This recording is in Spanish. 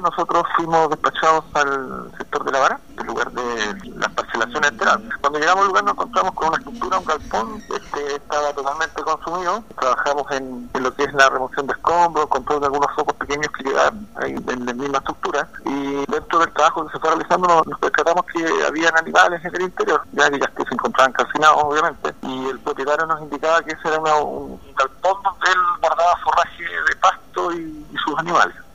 Nosotros fuimos despachados al sector de la vara, el lugar de las parcelaciones enteradas. Cuando llegamos al lugar nos encontramos con una estructura, un galpón, este estaba totalmente consumido. Trabajamos en, lo que es la remoción de escombros, control de algunos focos pequeños que llegaban ahí en la misma estructura. Y dentro del trabajo que se fue realizando nos, nos percatamos que habían animales en el interior, ya que ya se encontraban calcinados obviamente. Y el propietario nos indicaba que ese era un galpón donde él guardaba forraje de pasto y sus animales.